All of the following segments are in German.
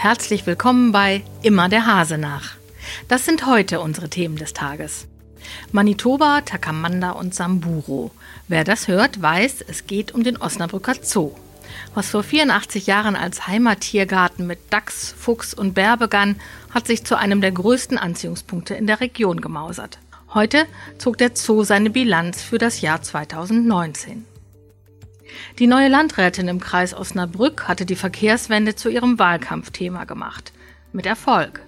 herzlich willkommen bei Immer der Hase nach. Das sind heute unsere Themen des Tages. Manitoba, Takamanda und Samburu. Wer das hört, weiß, es geht um den Osnabrücker Zoo. Was vor 84 Jahren als Heimattiergarten mit Dachs, Fuchs und Bär begann, hat sich zu einem der größten Anziehungspunkte in der Region gemausert. Heute zog der Zoo seine Bilanz für das Jahr 2019. Die neue Landrätin im Kreis Osnabrück hatte die Verkehrswende zu ihrem Wahlkampfthema gemacht. Mit Erfolg.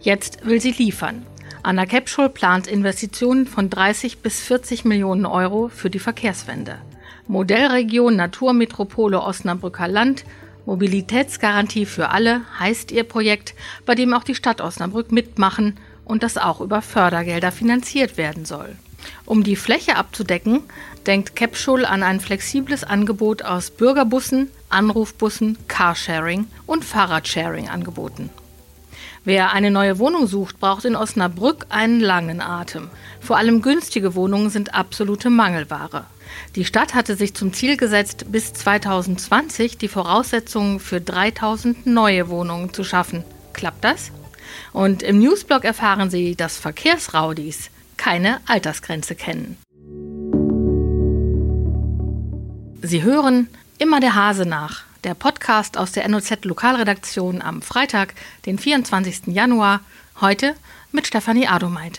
Jetzt will sie liefern. Anna Kepschul plant Investitionen von 30 bis 40 Millionen Euro für die Verkehrswende. Modellregion Naturmetropole Osnabrücker Land, Mobilitätsgarantie für alle heißt ihr Projekt, bei dem auch die Stadt Osnabrück mitmachen und das auch über Fördergelder finanziert werden soll. Um die Fläche abzudecken, denkt Capschul an ein flexibles Angebot aus Bürgerbussen, Anrufbussen, Carsharing und Fahrradsharing-Angeboten. Wer eine neue Wohnung sucht, braucht in Osnabrück einen langen Atem. Vor allem günstige Wohnungen sind absolute Mangelware. Die Stadt hatte sich zum Ziel gesetzt, bis 2020 die Voraussetzungen für 3000 neue Wohnungen zu schaffen. Klappt das? Und im Newsblog erfahren Sie, dass Verkehrsraudis keine Altersgrenze kennen. Sie hören immer der Hase nach, der Podcast aus der NOZ Lokalredaktion am Freitag, den 24. Januar, heute mit Stefanie Adomeit.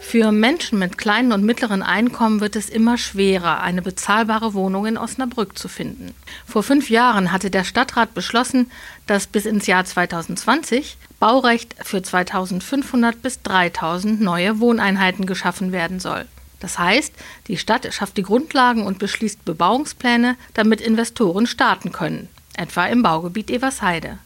Für Menschen mit kleinen und mittleren Einkommen wird es immer schwerer, eine bezahlbare Wohnung in Osnabrück zu finden. Vor fünf Jahren hatte der Stadtrat beschlossen, dass bis ins Jahr 2020 Baurecht für 2500 bis 3000 neue Wohneinheiten geschaffen werden soll. Das heißt, die Stadt schafft die Grundlagen und beschließt Bebauungspläne, damit Investoren starten können, etwa im Baugebiet Eversheide.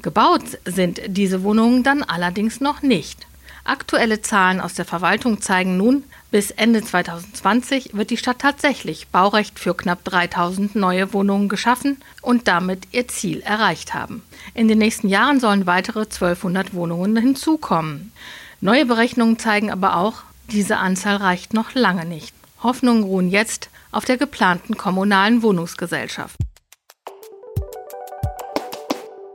Gebaut sind diese Wohnungen dann allerdings noch nicht. Aktuelle Zahlen aus der Verwaltung zeigen nun, bis Ende 2020 wird die Stadt tatsächlich Baurecht für knapp 3000 neue Wohnungen geschaffen und damit ihr Ziel erreicht haben. In den nächsten Jahren sollen weitere 1200 Wohnungen hinzukommen. Neue Berechnungen zeigen aber auch, diese Anzahl reicht noch lange nicht. Hoffnungen ruhen jetzt auf der geplanten kommunalen Wohnungsgesellschaft.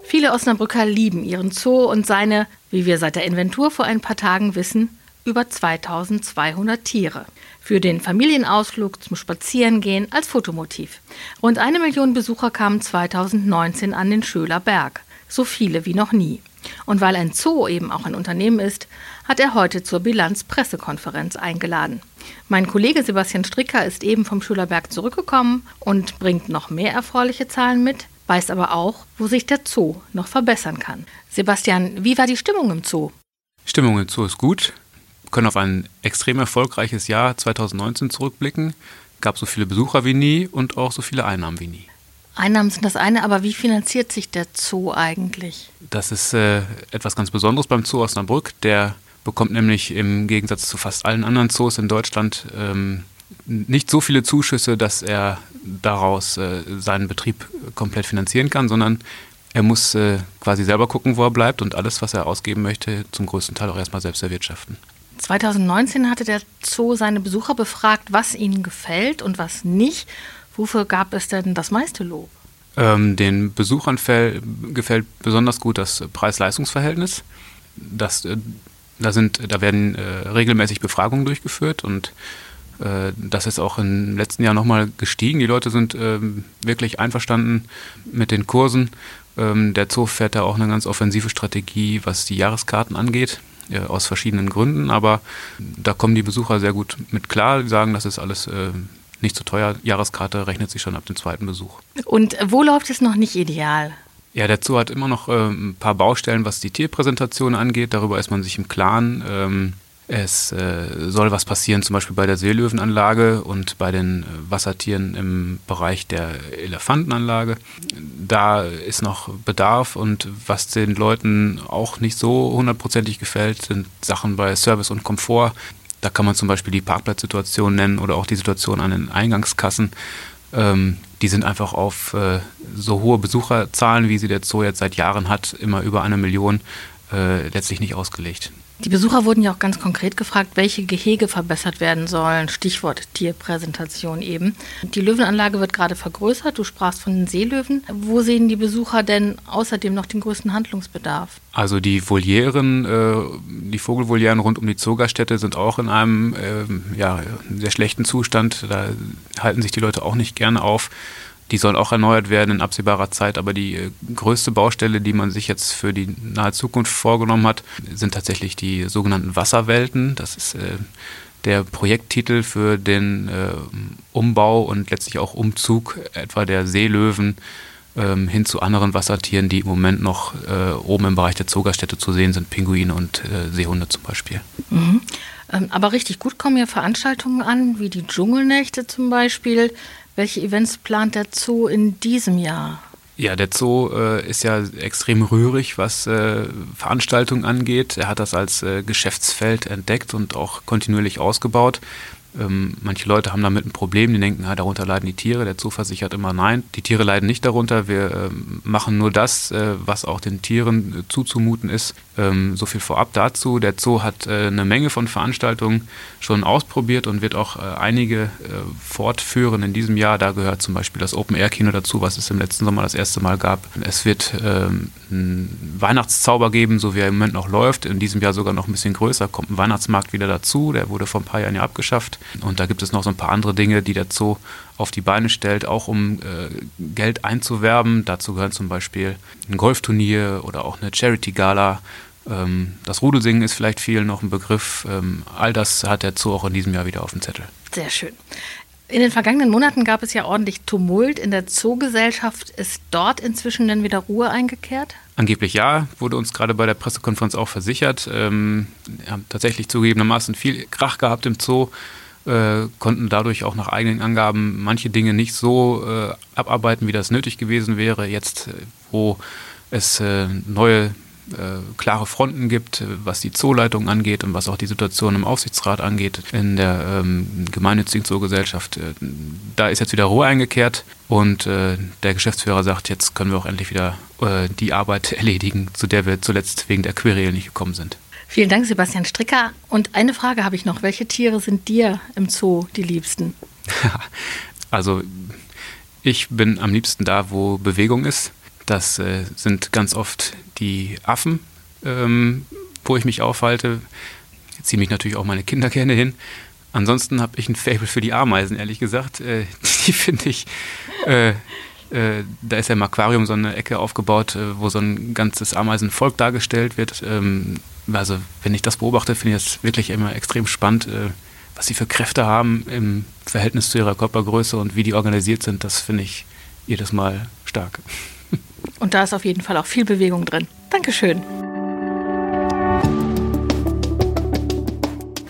Viele Osnabrücker lieben ihren Zoo und seine, wie wir seit der Inventur vor ein paar Tagen wissen, über 2200 Tiere. Für den Familienausflug zum Spazierengehen als Fotomotiv. Rund eine Million Besucher kamen 2019 an den Schöler Berg. So viele wie noch nie. Und weil ein Zoo eben auch ein Unternehmen ist, hat er heute zur Bilanz-Pressekonferenz eingeladen. Mein Kollege Sebastian Stricker ist eben vom Schülerberg zurückgekommen und bringt noch mehr erfreuliche Zahlen mit, weiß aber auch, wo sich der Zoo noch verbessern kann. Sebastian, wie war die Stimmung im Zoo? Stimmung im Zoo ist gut. Wir können auf ein extrem erfolgreiches Jahr 2019 zurückblicken. Gab so viele Besucher wie nie und auch so viele Einnahmen wie nie. Einnahmen sind das eine, aber wie finanziert sich der Zoo eigentlich? Das ist äh, etwas ganz Besonderes beim Zoo Osnabrück. Der bekommt nämlich im Gegensatz zu fast allen anderen Zoos in Deutschland ähm, nicht so viele Zuschüsse, dass er daraus äh, seinen Betrieb komplett finanzieren kann, sondern er muss äh, quasi selber gucken, wo er bleibt und alles, was er ausgeben möchte, zum größten Teil auch erstmal selbst erwirtschaften. 2019 hatte der Zoo seine Besucher befragt, was ihnen gefällt und was nicht. Wofür gab es denn das meiste Lob? Ähm, den Besuchern gefällt besonders gut das Preis-Leistungs-Verhältnis. Das, äh, da, sind, da werden äh, regelmäßig Befragungen durchgeführt und das ist auch im letzten Jahr nochmal gestiegen. Die Leute sind ähm, wirklich einverstanden mit den Kursen. Ähm, der Zoo fährt da auch eine ganz offensive Strategie, was die Jahreskarten angeht, äh, aus verschiedenen Gründen. Aber da kommen die Besucher sehr gut mit klar. Die sagen, das ist alles äh, nicht so teuer. Jahreskarte rechnet sich schon ab dem zweiten Besuch. Und wo läuft es noch nicht ideal? Ja, der Zoo hat immer noch äh, ein paar Baustellen, was die Tierpräsentation angeht. Darüber ist man sich im Klaren. Ähm, es äh, soll was passieren, zum Beispiel bei der Seelöwenanlage und bei den äh, Wassertieren im Bereich der Elefantenanlage. Da ist noch Bedarf und was den Leuten auch nicht so hundertprozentig gefällt, sind Sachen bei Service und Komfort. Da kann man zum Beispiel die Parkplatzsituation nennen oder auch die Situation an den Eingangskassen. Ähm, die sind einfach auf äh, so hohe Besucherzahlen, wie sie der Zoo jetzt seit Jahren hat, immer über eine Million, äh, letztlich nicht ausgelegt. Die Besucher wurden ja auch ganz konkret gefragt, welche Gehege verbessert werden sollen. Stichwort Tierpräsentation eben. Die Löwenanlage wird gerade vergrößert. Du sprachst von den Seelöwen. Wo sehen die Besucher denn außerdem noch den größten Handlungsbedarf? Also die Volieren, äh, die Vogelvolieren rund um die Zogerstätte sind auch in einem äh, ja, sehr schlechten Zustand. Da halten sich die Leute auch nicht gerne auf. Die sollen auch erneuert werden in absehbarer Zeit, aber die äh, größte Baustelle, die man sich jetzt für die nahe Zukunft vorgenommen hat, sind tatsächlich die sogenannten Wasserwelten. Das ist äh, der Projekttitel für den äh, Umbau und letztlich auch Umzug etwa der Seelöwen ähm, hin zu anderen Wassertieren, die im Moment noch äh, oben im Bereich der Zogerstätte zu sehen sind, Pinguine und äh, Seehunde zum Beispiel. Mhm. Ähm, aber richtig gut kommen ja Veranstaltungen an, wie die Dschungelnächte zum Beispiel. Welche Events plant der Zoo in diesem Jahr? Ja, der Zoo äh, ist ja extrem rührig, was äh, Veranstaltungen angeht. Er hat das als äh, Geschäftsfeld entdeckt und auch kontinuierlich ausgebaut. Ähm, manche Leute haben damit ein Problem, die denken, ja, darunter leiden die Tiere. Der Zoo versichert immer nein. Die Tiere leiden nicht darunter. Wir äh, machen nur das, äh, was auch den Tieren äh, zuzumuten ist. Ähm, so viel vorab dazu. Der Zoo hat äh, eine Menge von Veranstaltungen schon ausprobiert und wird auch äh, einige äh, fortführen in diesem Jahr. Da gehört zum Beispiel das Open-Air-Kino dazu, was es im letzten Sommer das erste Mal gab. Es wird ähm, einen Weihnachtszauber geben, so wie er im Moment noch läuft. In diesem Jahr sogar noch ein bisschen größer. Kommt ein Weihnachtsmarkt wieder dazu. Der wurde vor ein paar Jahren ja abgeschafft. Und da gibt es noch so ein paar andere Dinge, die der Zoo auf die Beine stellt, auch um äh, Geld einzuwerben. Dazu gehören zum Beispiel ein Golfturnier oder auch eine Charity-Gala. Ähm, das Rudelsingen ist vielleicht vielen noch ein Begriff. Ähm, all das hat der Zoo auch in diesem Jahr wieder auf dem Zettel. Sehr schön. In den vergangenen Monaten gab es ja ordentlich Tumult in der Zoogesellschaft. Ist dort inzwischen denn wieder Ruhe eingekehrt? Angeblich ja, wurde uns gerade bei der Pressekonferenz auch versichert. Ähm, wir haben tatsächlich zugegebenermaßen viel Krach gehabt im Zoo, äh, konnten dadurch auch nach eigenen Angaben manche Dinge nicht so äh, abarbeiten, wie das nötig gewesen wäre. Jetzt, äh, wo es äh, neue äh, klare Fronten gibt, was die Zooleitung angeht und was auch die Situation im Aufsichtsrat angeht in der ähm, gemeinnützigen Zoogesellschaft. Äh, da ist jetzt wieder Ruhe eingekehrt und äh, der Geschäftsführer sagt, jetzt können wir auch endlich wieder äh, die Arbeit erledigen, zu der wir zuletzt wegen der Querelen nicht gekommen sind. Vielen Dank, Sebastian Stricker. Und eine Frage habe ich noch. Welche Tiere sind dir im Zoo die liebsten? also ich bin am liebsten da, wo Bewegung ist. Das äh, sind ganz oft die Affen, ähm, wo ich mich aufhalte. Jetzt ziehe mich natürlich auch meine Kinder gerne hin. Ansonsten habe ich ein Fable für die Ameisen, ehrlich gesagt. Äh, die finde ich. Äh, äh, da ist ja im Aquarium so eine Ecke aufgebaut, äh, wo so ein ganzes Ameisenvolk dargestellt wird. Ähm, also, wenn ich das beobachte, finde ich das wirklich immer extrem spannend, äh, was sie für Kräfte haben im Verhältnis zu ihrer Körpergröße und wie die organisiert sind. Das finde ich jedes Mal stark. Und da ist auf jeden Fall auch viel Bewegung drin. Dankeschön.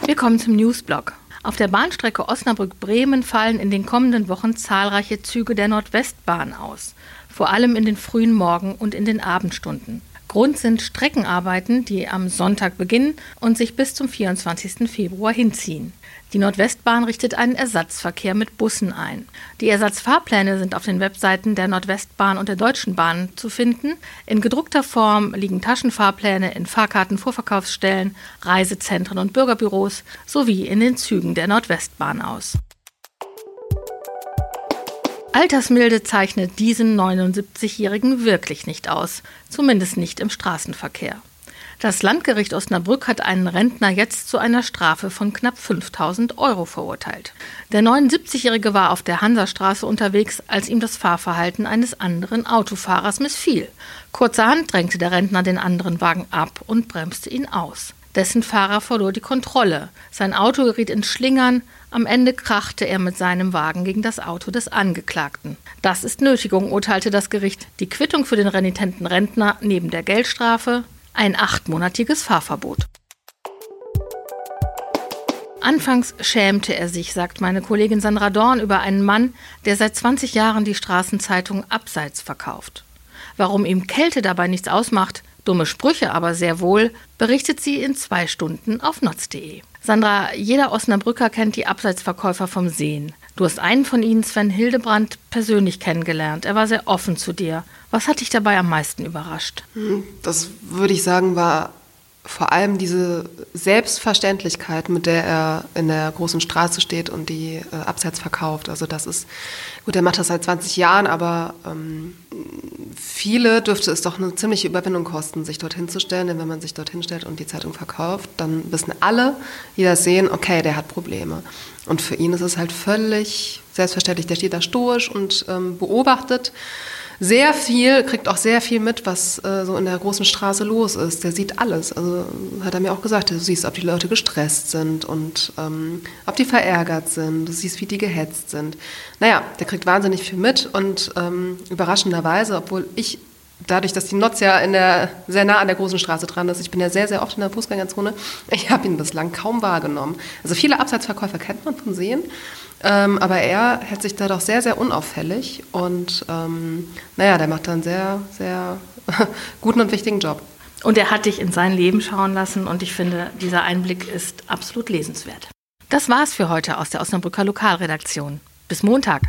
Wir kommen zum Newsblog. Auf der Bahnstrecke Osnabrück-Bremen fallen in den kommenden Wochen zahlreiche Züge der Nordwestbahn aus, vor allem in den frühen Morgen- und in den Abendstunden. Grund sind Streckenarbeiten, die am Sonntag beginnen und sich bis zum 24. Februar hinziehen. Die Nordwestbahn richtet einen Ersatzverkehr mit Bussen ein. Die Ersatzfahrpläne sind auf den Webseiten der Nordwestbahn und der Deutschen Bahn zu finden. In gedruckter Form liegen Taschenfahrpläne in Fahrkartenvorverkaufsstellen, Reisezentren und Bürgerbüros sowie in den Zügen der Nordwestbahn aus. Altersmilde zeichnet diesen 79-Jährigen wirklich nicht aus, zumindest nicht im Straßenverkehr. Das Landgericht Osnabrück hat einen Rentner jetzt zu einer Strafe von knapp 5000 Euro verurteilt. Der 79-Jährige war auf der Hansastraße unterwegs, als ihm das Fahrverhalten eines anderen Autofahrers missfiel. Kurzerhand drängte der Rentner den anderen Wagen ab und bremste ihn aus. Dessen Fahrer verlor die Kontrolle. Sein Auto geriet in Schlingern. Am Ende krachte er mit seinem Wagen gegen das Auto des Angeklagten. Das ist Nötigung, urteilte das Gericht. Die Quittung für den renitenten Rentner neben der Geldstrafe ein achtmonatiges Fahrverbot. Anfangs schämte er sich, sagt meine Kollegin Sandra Dorn, über einen Mann, der seit 20 Jahren die Straßenzeitung Abseits verkauft. Warum ihm Kälte dabei nichts ausmacht, dumme Sprüche aber sehr wohl, berichtet sie in zwei Stunden auf notz.de. Sandra, jeder Osnabrücker kennt die Abseitsverkäufer vom Sehen. Du hast einen von ihnen, Sven Hildebrand, persönlich kennengelernt. Er war sehr offen zu dir. Was hat dich dabei am meisten überrascht? Hm, das würde ich sagen, war vor allem diese Selbstverständlichkeit, mit der er in der großen Straße steht und die äh, Absatz verkauft. Also das ist, gut, er macht das seit 20 Jahren, aber ähm, viele dürfte es doch eine ziemliche Überwindung kosten, sich dorthin zu stellen. Denn wenn man sich dorthin stellt und die Zeitung verkauft, dann wissen alle, die das sehen, okay, der hat Probleme. Und für ihn ist es halt völlig selbstverständlich. Der steht da stoisch und ähm, beobachtet sehr viel, kriegt auch sehr viel mit, was äh, so in der großen Straße los ist. Der sieht alles. Also hat er mir auch gesagt, du siehst, ob die Leute gestresst sind und ähm, ob die verärgert sind. Du siehst, wie die gehetzt sind. Naja, der kriegt wahnsinnig viel mit und ähm, überraschenderweise, obwohl ich dadurch, dass die Notz ja in der, sehr nah an der großen Straße dran ist, ich bin ja sehr, sehr oft in der Fußgängerzone, ich habe ihn bislang kaum wahrgenommen. Also viele Abseitsverkäufer kennt man von sehen, ähm, aber er hält sich da doch sehr, sehr unauffällig und ähm, naja, der macht da einen sehr, sehr guten und wichtigen Job. Und er hat dich in sein Leben schauen lassen und ich finde, dieser Einblick ist absolut lesenswert. Das war's für heute aus der Osnabrücker Lokalredaktion. Bis Montag.